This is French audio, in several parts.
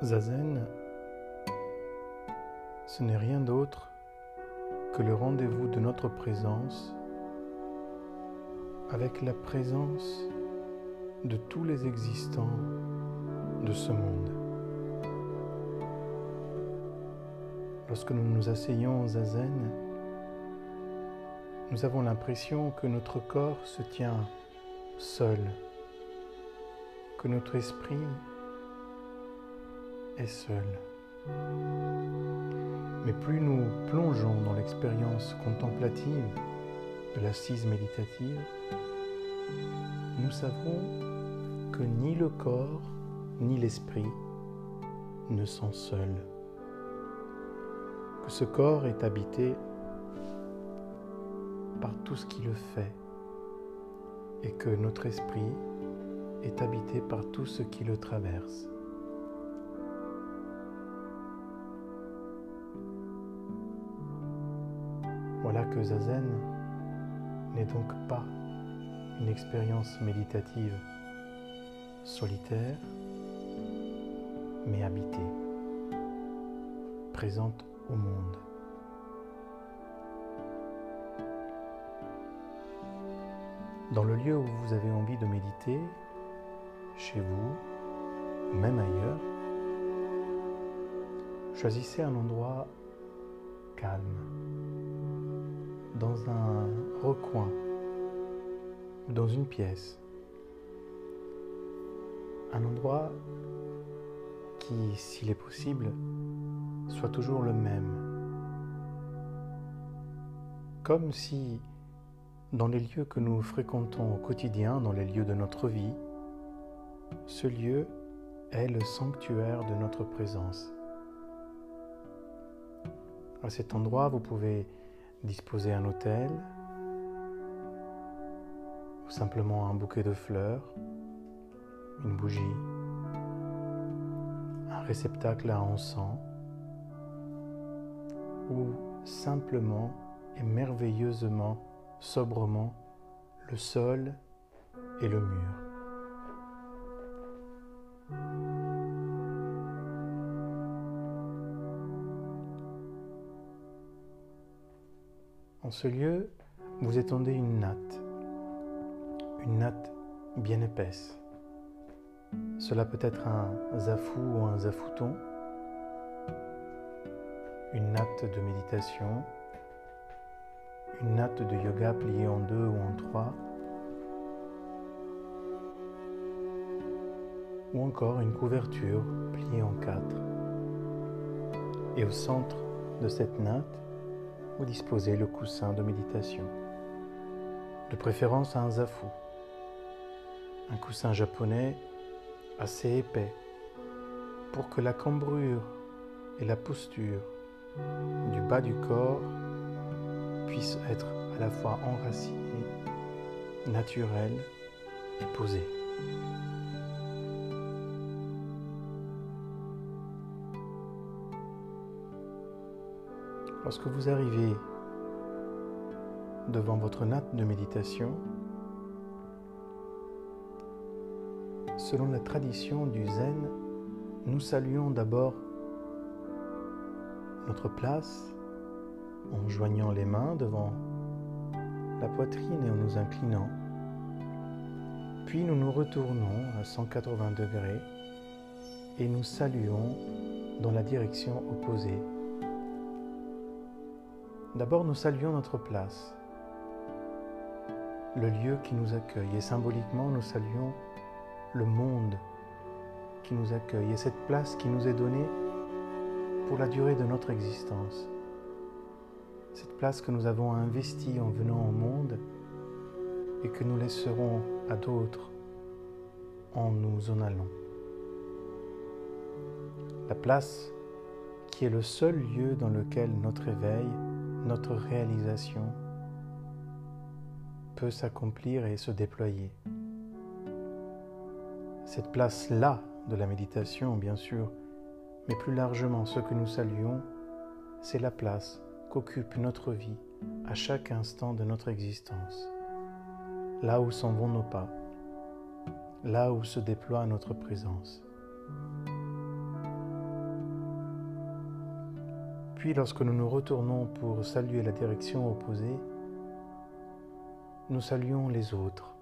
Zazen, ce n'est rien d'autre que le rendez-vous de notre présence avec la présence de tous les existants de ce monde. Lorsque nous nous asseyons au zazen, nous avons l'impression que notre corps se tient seul, que notre esprit est seul. Mais plus nous plongeons dans l'expérience contemplative de l'assise méditative, nous savons que ni le corps ni l'esprit ne sont seuls, que ce corps est habité par tout ce qui le fait et que notre esprit est habité par tout ce qui le traverse. Voilà que Zazen n'est donc pas une expérience méditative solitaire, mais habitée, présente au monde. Dans le lieu où vous avez envie de méditer, chez vous, ou même ailleurs, choisissez un endroit calme, dans un recoin ou dans une pièce. Un endroit qui, s'il est possible, soit toujours le même. Comme si, dans les lieux que nous fréquentons au quotidien, dans les lieux de notre vie, ce lieu est le sanctuaire de notre présence. À cet endroit, vous pouvez disposer un hôtel ou simplement un bouquet de fleurs, une bougie, un réceptacle à encens ou simplement et merveilleusement, sobrement, le sol et le mur. En ce lieu, vous étendez une natte, une natte bien épaisse. Cela peut être un zafou ou un zafouton, une natte de méditation, une natte de yoga pliée en deux ou en trois, ou encore une couverture pliée en quatre. Et au centre de cette natte, vous disposez le coussin de méditation, de préférence un zafu, un coussin japonais assez épais pour que la cambrure et la posture du bas du corps puissent être à la fois enracinées, naturelles et posées. Lorsque vous arrivez devant votre natte de méditation, selon la tradition du zen, nous saluons d'abord notre place en joignant les mains devant la poitrine et en nous inclinant. Puis nous nous retournons à 180 degrés et nous saluons dans la direction opposée. D'abord, nous saluons notre place, le lieu qui nous accueille, et symboliquement, nous saluons le monde qui nous accueille, et cette place qui nous est donnée pour la durée de notre existence. Cette place que nous avons investie en venant au monde et que nous laisserons à d'autres en nous en allant. La place qui est le seul lieu dans lequel notre éveil notre réalisation peut s'accomplir et se déployer. Cette place-là de la méditation, bien sûr, mais plus largement ce que nous saluons, c'est la place qu'occupe notre vie à chaque instant de notre existence, là où s'en vont nos pas, là où se déploie notre présence. Puis lorsque nous nous retournons pour saluer la direction opposée, nous saluons les autres,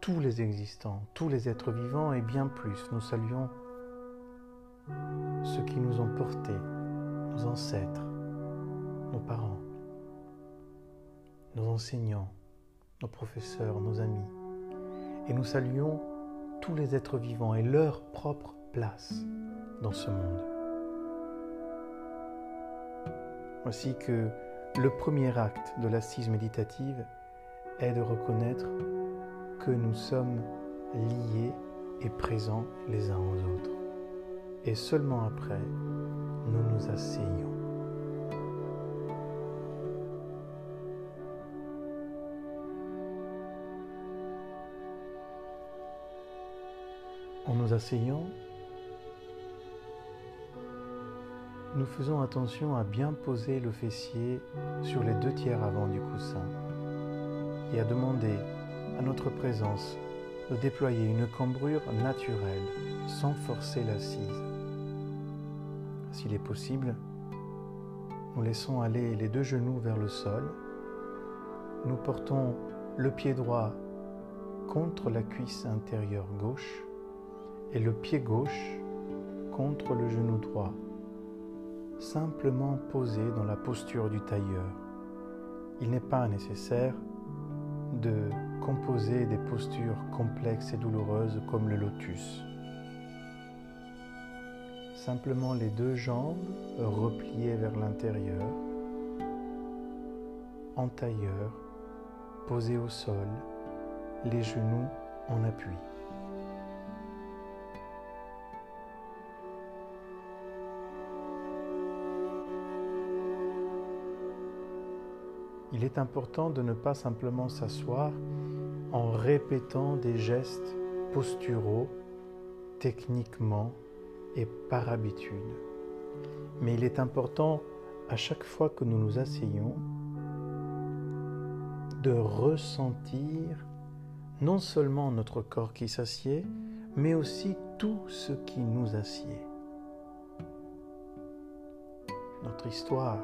tous les existants, tous les êtres vivants et bien plus. Nous saluons ceux qui nous ont portés, nos ancêtres, nos parents, nos enseignants, nos professeurs, nos amis. Et nous saluons tous les êtres vivants et leur propre place dans ce monde. Voici que le premier acte de l'assise méditative est de reconnaître que nous sommes liés et présents les uns aux autres. Et seulement après, nous nous asseyons. En nous asseyant, nous faisons attention à bien poser le fessier sur les deux tiers avant du coussin et à demander à notre présence de déployer une cambrure naturelle sans forcer l'assise. S'il est possible, nous laissons aller les deux genoux vers le sol. Nous portons le pied droit contre la cuisse intérieure gauche et le pied gauche contre le genou droit, simplement posé dans la posture du tailleur. Il n'est pas nécessaire de composer des postures complexes et douloureuses comme le lotus. Simplement les deux jambes repliées vers l'intérieur, en tailleur, posées au sol, les genoux en appui. Il est important de ne pas simplement s'asseoir en répétant des gestes posturaux techniquement et par habitude. Mais il est important à chaque fois que nous nous asseyons de ressentir non seulement notre corps qui s'assied, mais aussi tout ce qui nous assied. Notre histoire,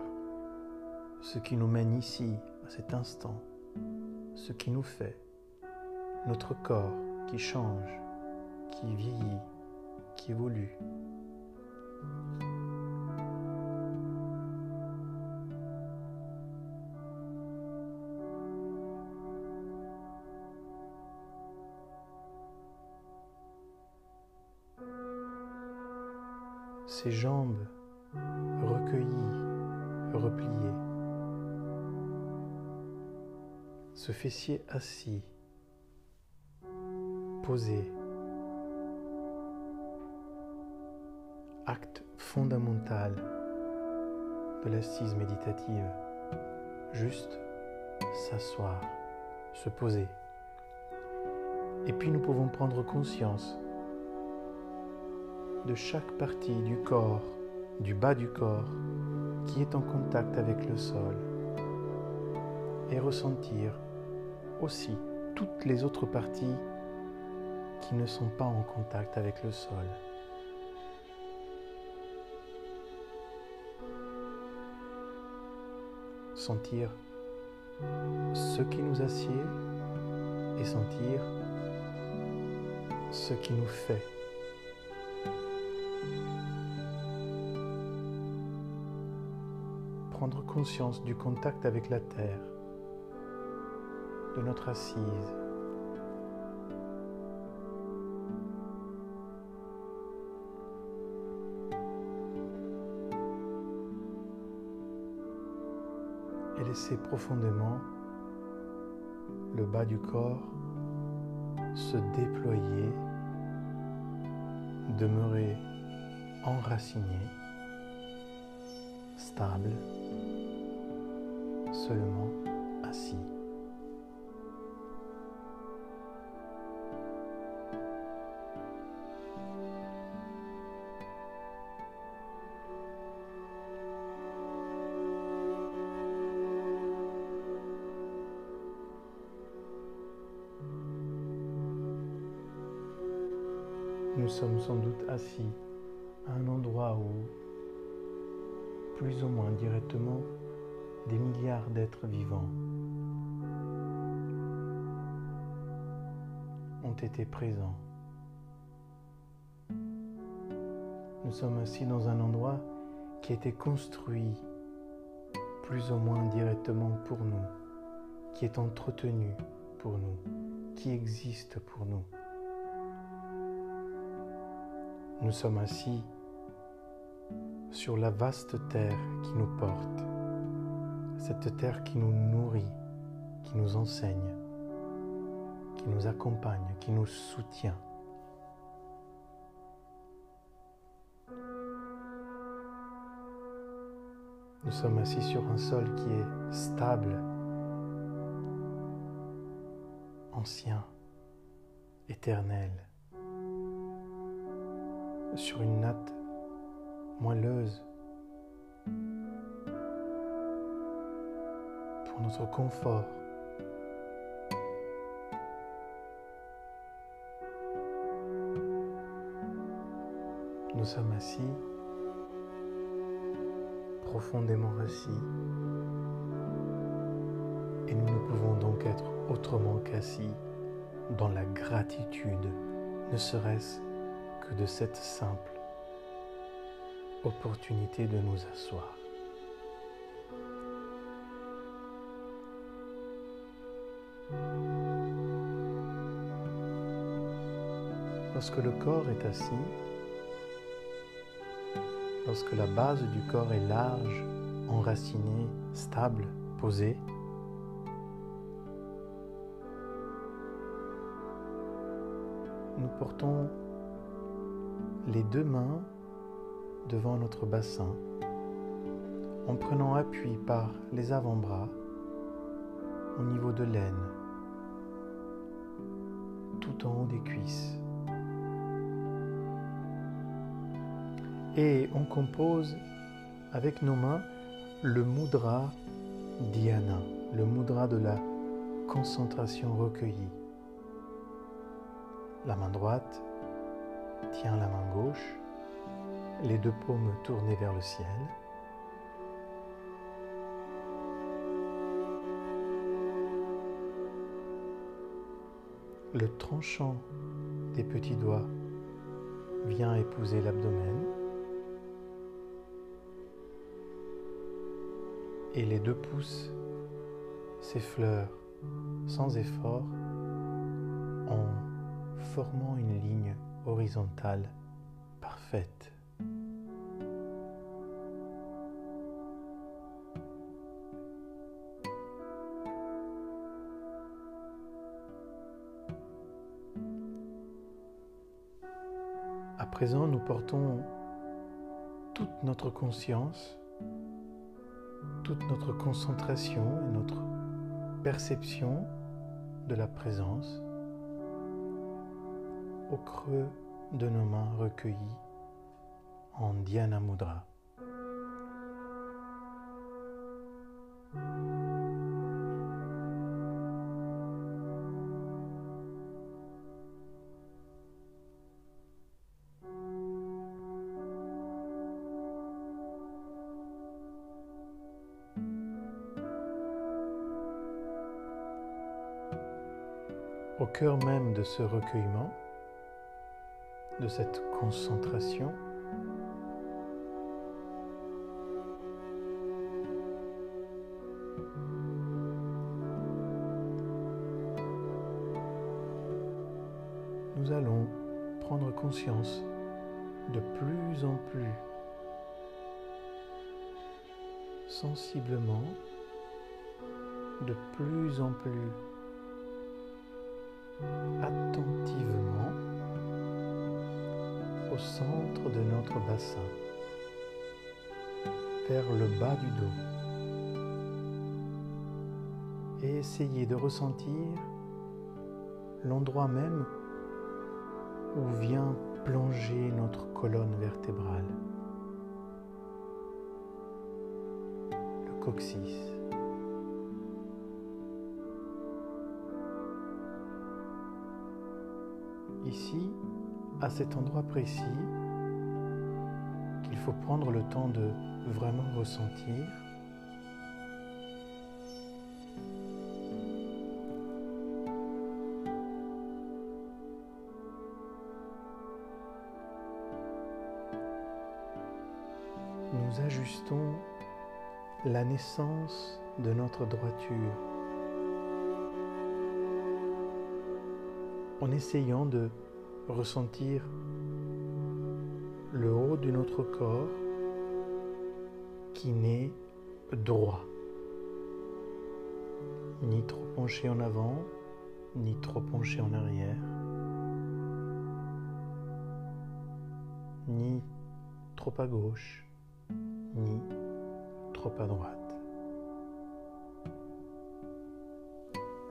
ce qui nous mène ici, à cet instant, ce qui nous fait, notre corps qui change, qui vieillit, qui évolue. Ses jambes recueillies, repliées. Ce fessier assis, posé, acte fondamental de l'assise méditative, juste s'asseoir, se poser. Et puis nous pouvons prendre conscience de chaque partie du corps, du bas du corps, qui est en contact avec le sol, et ressentir aussi toutes les autres parties qui ne sont pas en contact avec le sol. Sentir ce qui nous assied et sentir ce qui nous fait. Prendre conscience du contact avec la terre de notre assise. Et laisser profondément le bas du corps se déployer, demeurer enraciné, stable, seulement assis. Sommes sans doute assis à un endroit où plus ou moins directement des milliards d'êtres vivants ont été présents. Nous sommes ainsi dans un endroit qui a été construit plus ou moins directement pour nous, qui est entretenu pour nous, qui existe pour nous. Nous sommes ainsi sur la vaste terre qui nous porte, cette terre qui nous nourrit, qui nous enseigne, qui nous accompagne, qui nous soutient. Nous sommes assis sur un sol qui est stable, ancien, éternel, sur une natte moelleuse pour notre confort. Nous sommes assis, profondément assis, et nous ne pouvons donc être autrement qu'assis dans la gratitude, ne serait-ce de cette simple opportunité de nous asseoir. Lorsque le corps est assis, lorsque la base du corps est large, enracinée, stable, posée, nous portons les deux mains devant notre bassin en prenant appui par les avant-bras au niveau de l'aine, tout en haut des cuisses. Et on compose avec nos mains le mudra dhyana, le mudra de la concentration recueillie. La main droite la main gauche les deux paumes tournées vers le ciel. Le tranchant des petits doigts vient épouser l'abdomen. Et les deux pouces s'effleurent sans effort en formant une ligne horizontale parfaite. présent, nous portons toute notre conscience, toute notre concentration et notre perception de la présence au creux de nos mains recueillies en Dhyana Mudra. au cœur même de ce recueillement, de cette concentration, nous allons prendre conscience de plus en plus sensiblement, de plus en plus centre de notre bassin, vers le bas du dos. Et essayez de ressentir l'endroit même où vient plonger notre colonne vertébrale, le coccyx. ici, à cet endroit précis, qu'il faut prendre le temps de vraiment ressentir. Nous ajustons la naissance de notre droiture en essayant de ressentir le haut de notre corps qui n'est droit, ni trop penché en avant, ni trop penché en arrière, ni trop à gauche, ni trop à droite.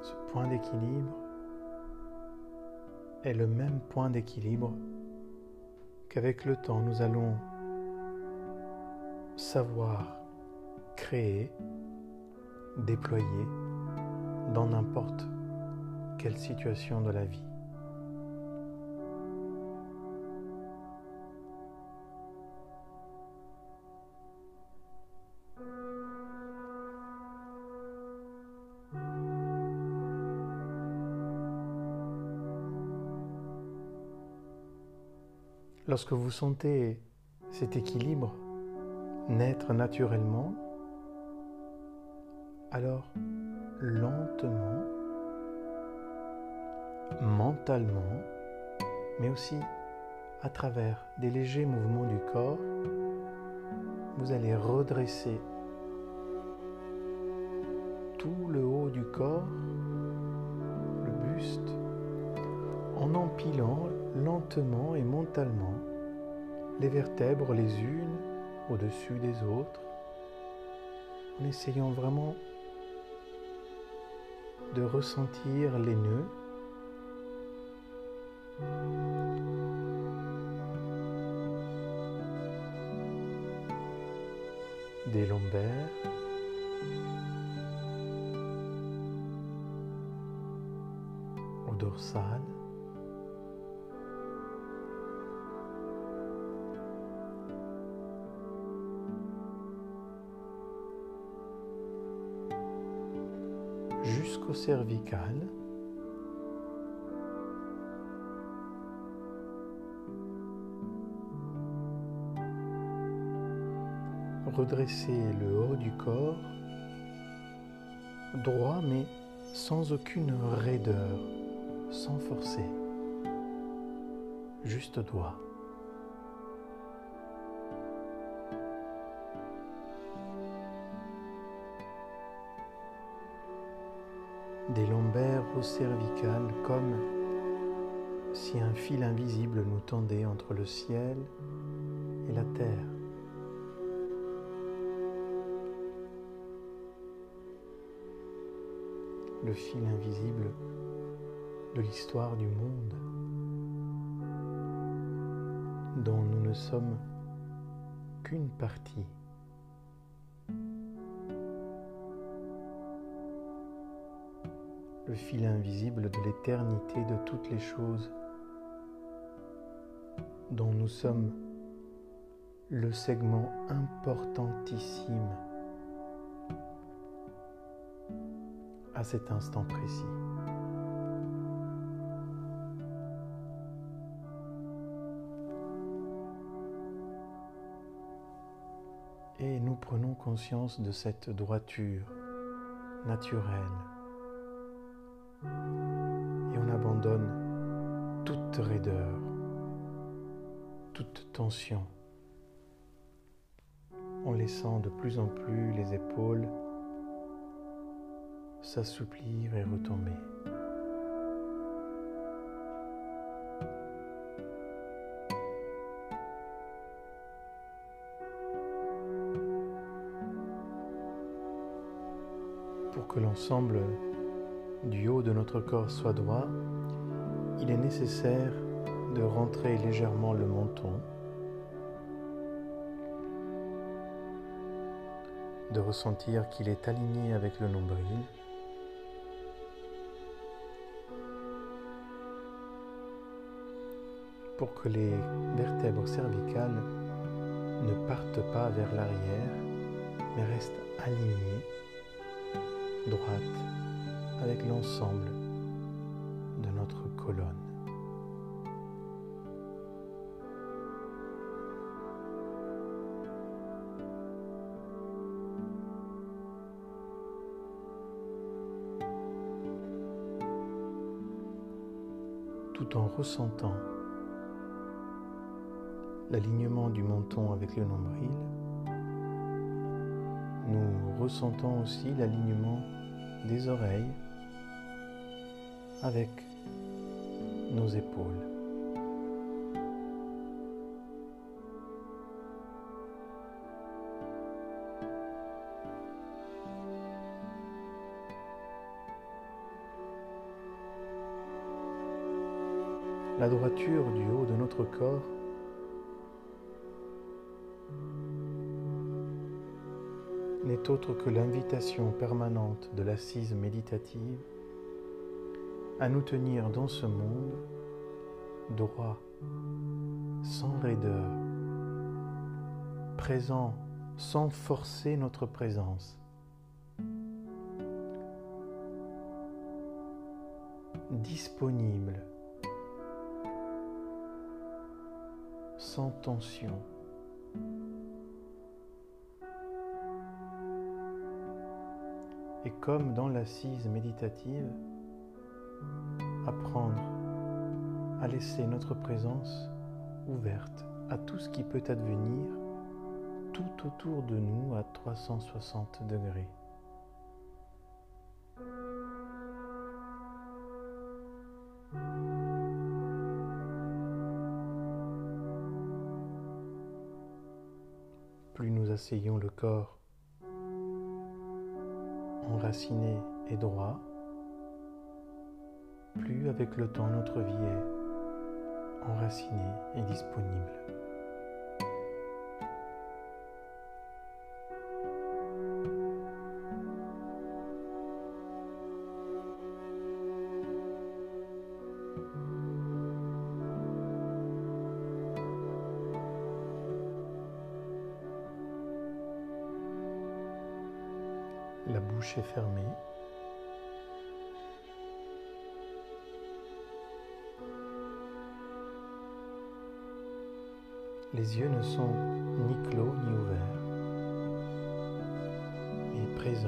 Ce point d'équilibre est le même point d'équilibre qu'avec le temps nous allons savoir créer, déployer dans n'importe quelle situation de la vie. Lorsque vous sentez cet équilibre naître naturellement, alors lentement, mentalement, mais aussi à travers des légers mouvements du corps, vous allez redresser tout le haut du corps, le buste, en empilant lentement et mentalement les vertèbres les unes au-dessus des autres, en essayant vraiment de ressentir les nœuds. des lombaires, au dorsal, cervical. Redresser le haut du corps, droit mais sans aucune raideur, sans forcer, juste droit. Des lombaires au cervical comme si un fil invisible nous tendait entre le ciel et la terre. Le fil invisible de l'histoire du monde dont nous ne sommes qu'une partie. Le fil invisible de l'éternité de toutes les choses dont nous sommes le segment importantissime à cet instant précis. Et nous prenons conscience de cette droiture naturelle et on abandonne toute raideur, toute tension, en laissant de plus en plus les épaules s'assouplir et retomber. Pour que l'ensemble du haut de notre corps soit droit, il est nécessaire de rentrer légèrement le menton, de ressentir qu'il est aligné avec le nombril, pour que les vertèbres cervicales ne partent pas vers l'arrière, mais restent alignés, droite, avec l'ensemble de notre colonne. tout en ressentant l'alignement du menton avec le nombril, nous ressentons aussi l'alignement des oreilles avec nos épaules. La droiture du haut de notre corps n'est autre que l'invitation permanente de l'assise méditative à nous tenir dans ce monde droit, sans raideur, présent sans forcer notre présence. disponible, sans tension. Et comme dans l'assise méditative, apprendre à laisser notre présence ouverte à tout ce qui peut advenir tout autour de nous à 360 degrés. Plus nous asseyons le corps enraciné et droit, plus avec le temps notre vie est enracinée et disponible. La bouche est fermée. Les yeux ne sont ni clos ni ouverts, mais présents.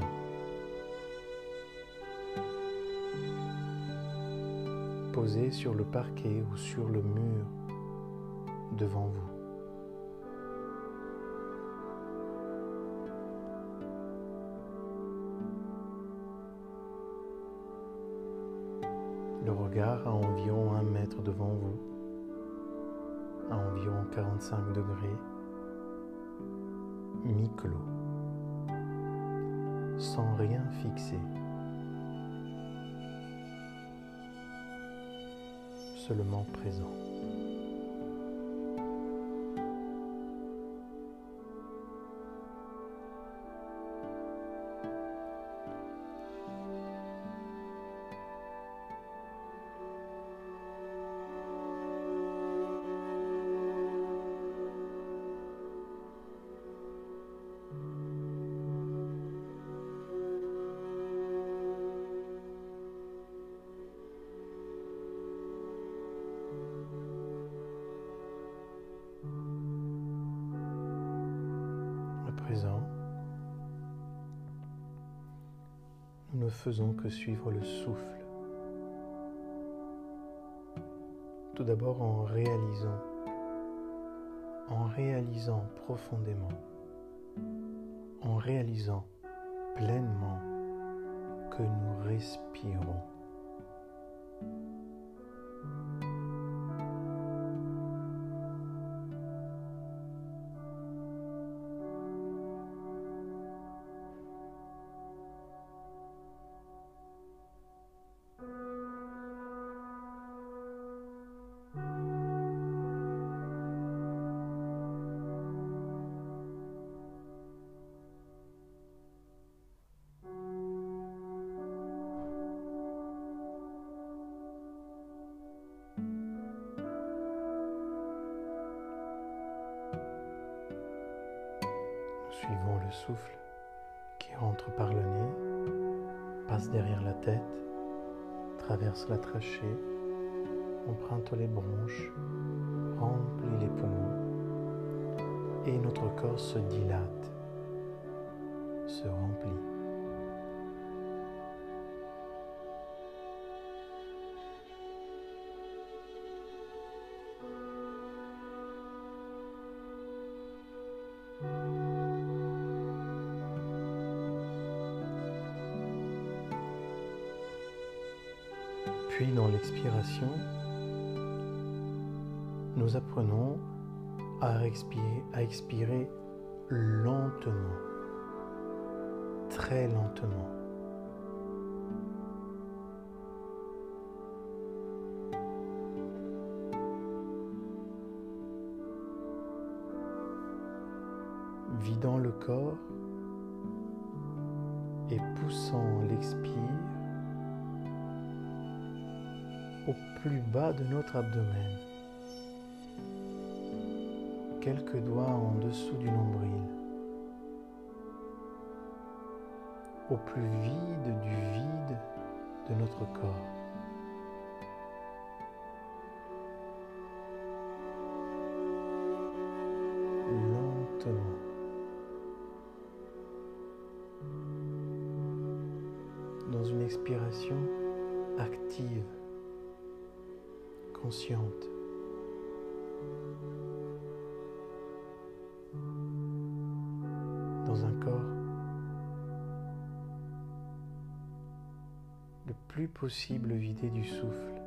Posés sur le parquet ou sur le mur devant vous. 45 degrés, mi-clos, sans rien fixer, seulement présent. Que suivre le souffle. Tout d'abord en réalisant, en réalisant profondément, en réalisant pleinement que nous respirons. Souffle qui rentre par le nez, passe derrière la tête, traverse la trachée, emprunte les bronches, remplit les poumons et notre corps se dilate, se remplit. Puis dans l'expiration, nous apprenons à expirer, à expirer lentement, très lentement. Vidant le corps et poussant l'expire plus bas de notre abdomen, quelques doigts en dessous du nombril, au plus vide du vide de notre corps. Lentement. Dans une expiration active consciente. Dans un corps le plus possible vidé du souffle,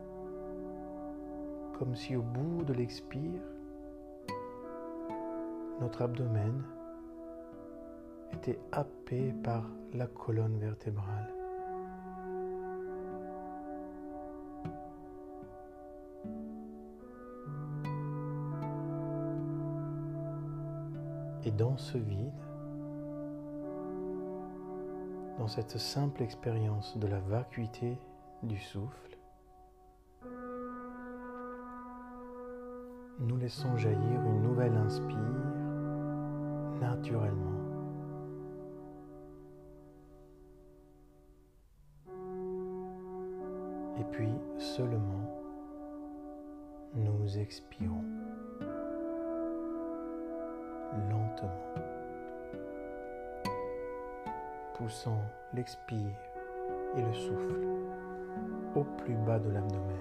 comme si au bout de l'expire, notre abdomen était happé par la colonne vertébrale. Et dans ce vide, dans cette simple expérience de la vacuité du souffle, nous laissons jaillir une nouvelle inspire naturellement. Et puis seulement, nous expirons lentement, poussant l'expire et le souffle au plus bas de l'abdomen.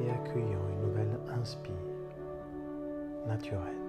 Et accueillant une nouvelle inspire naturelle.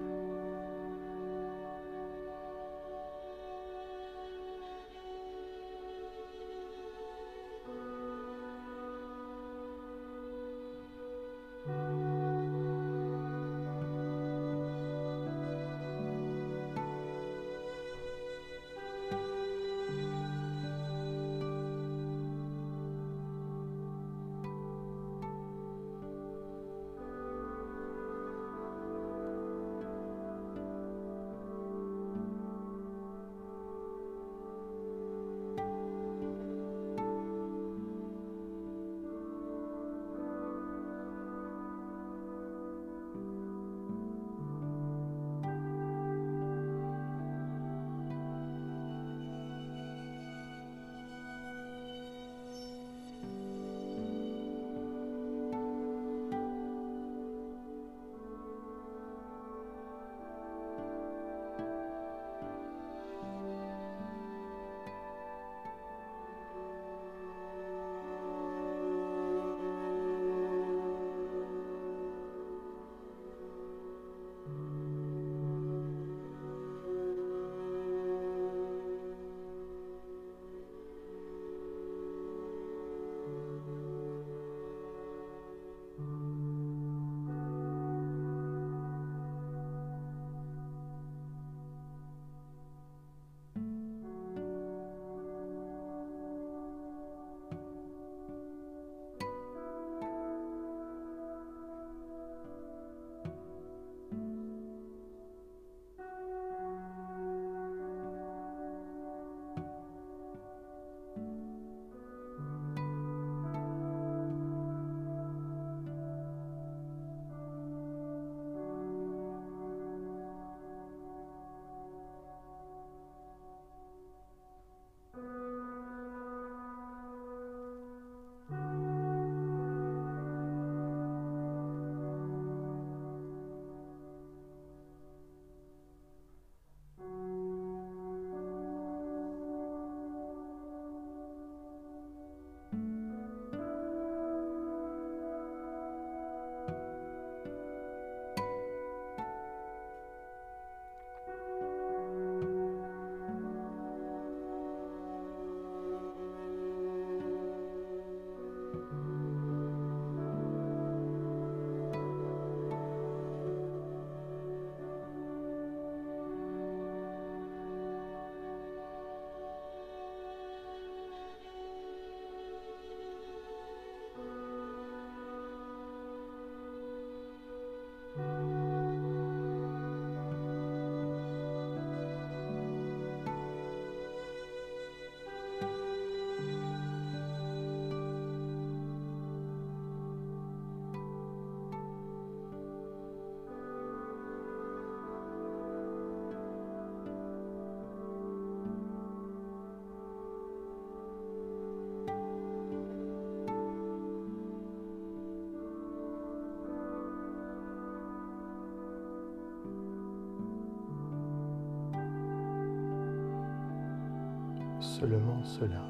Seulement cela.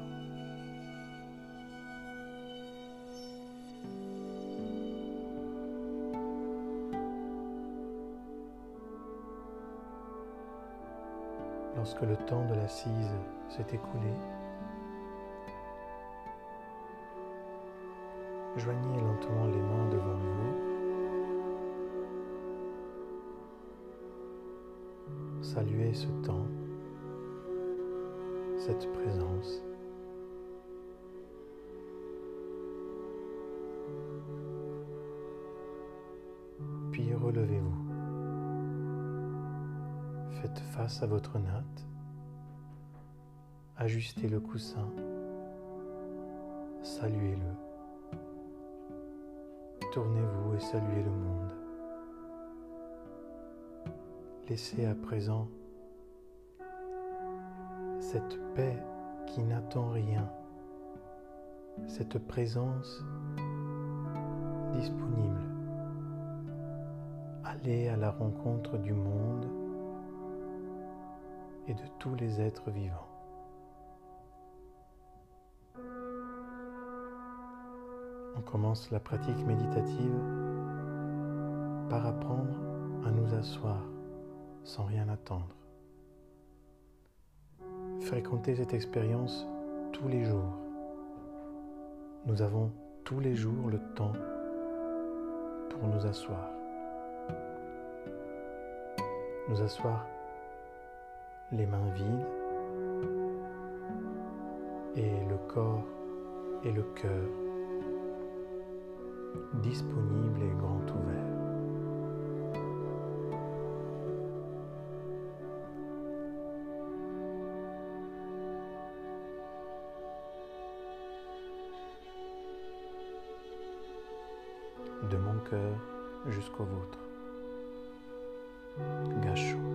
Lorsque le temps de l'assise s'est écoulé, joignez lentement les mains devant vous. Saluez ce temps, présence. Puis relevez-vous. Faites face à votre natte. Ajustez le coussin. Saluez-le. Tournez-vous et saluez le monde. Laissez à présent cette paix qui n'attend rien, cette présence disponible. Allez à la rencontre du monde et de tous les êtres vivants. On commence la pratique méditative par apprendre à nous asseoir sans rien attendre. Fréquenter cette expérience tous les jours. Nous avons tous les jours le temps pour nous asseoir. Nous asseoir les mains vides et le corps et le cœur disponibles et grand ouverts. jusqu'au vôtre. Gâchons.